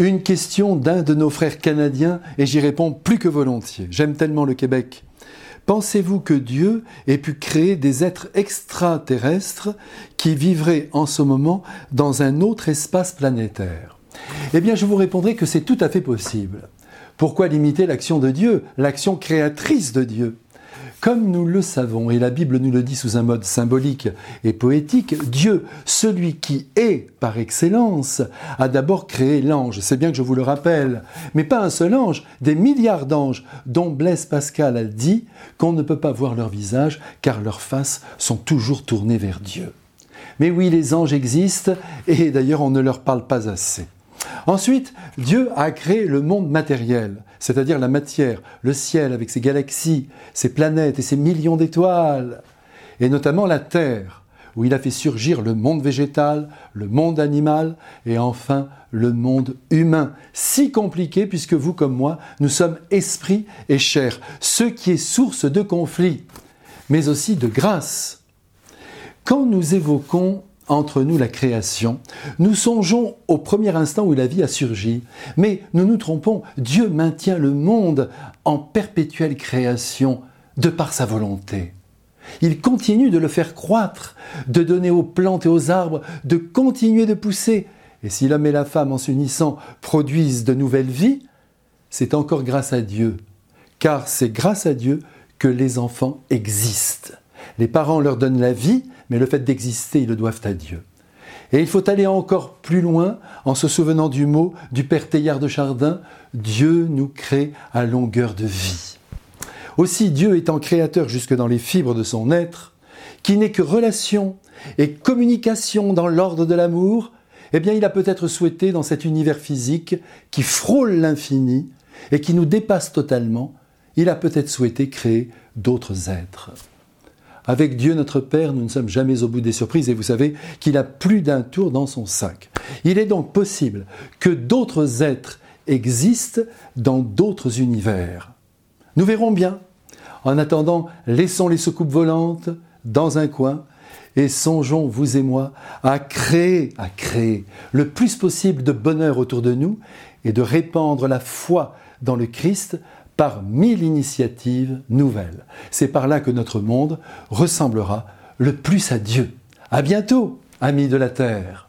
Une question d'un de nos frères canadiens et j'y réponds plus que volontiers. J'aime tellement le Québec. Pensez-vous que Dieu ait pu créer des êtres extraterrestres qui vivraient en ce moment dans un autre espace planétaire? Eh bien, je vous répondrai que c'est tout à fait possible. Pourquoi limiter l'action de Dieu, l'action créatrice de Dieu? Comme nous le savons, et la Bible nous le dit sous un mode symbolique et poétique, Dieu, celui qui est par excellence, a d'abord créé l'ange. C'est bien que je vous le rappelle. Mais pas un seul ange, des milliards d'anges dont Blaise Pascal a dit qu'on ne peut pas voir leur visage car leurs faces sont toujours tournées vers Dieu. Mais oui, les anges existent et d'ailleurs on ne leur parle pas assez. Ensuite, Dieu a créé le monde matériel, c'est-à-dire la matière, le ciel avec ses galaxies, ses planètes et ses millions d'étoiles, et notamment la Terre, où il a fait surgir le monde végétal, le monde animal et enfin le monde humain, si compliqué puisque vous comme moi, nous sommes esprit et chair, ce qui est source de conflits, mais aussi de grâce. Quand nous évoquons entre nous la création. Nous songeons au premier instant où la vie a surgi, mais nous nous trompons, Dieu maintient le monde en perpétuelle création de par sa volonté. Il continue de le faire croître, de donner aux plantes et aux arbres, de continuer de pousser. Et si l'homme et la femme, en s'unissant, produisent de nouvelles vies, c'est encore grâce à Dieu. Car c'est grâce à Dieu que les enfants existent. Les parents leur donnent la vie, mais le fait d'exister, ils le doivent à Dieu. Et il faut aller encore plus loin en se souvenant du mot du Père Teilhard de Chardin, Dieu nous crée à longueur de vie. Aussi Dieu étant créateur jusque dans les fibres de son être, qui n'est que relation et communication dans l'ordre de l'amour, eh bien il a peut-être souhaité dans cet univers physique qui frôle l'infini et qui nous dépasse totalement, il a peut-être souhaité créer d'autres êtres. Avec Dieu notre Père, nous ne sommes jamais au bout des surprises et vous savez qu'il a plus d'un tour dans son sac. Il est donc possible que d'autres êtres existent dans d'autres univers. Nous verrons bien. En attendant, laissons les soucoupes volantes dans un coin et songeons, vous et moi, à créer, à créer le plus possible de bonheur autour de nous et de répandre la foi dans le Christ par mille initiatives nouvelles. C'est par là que notre monde ressemblera le plus à Dieu. À bientôt, amis de la Terre.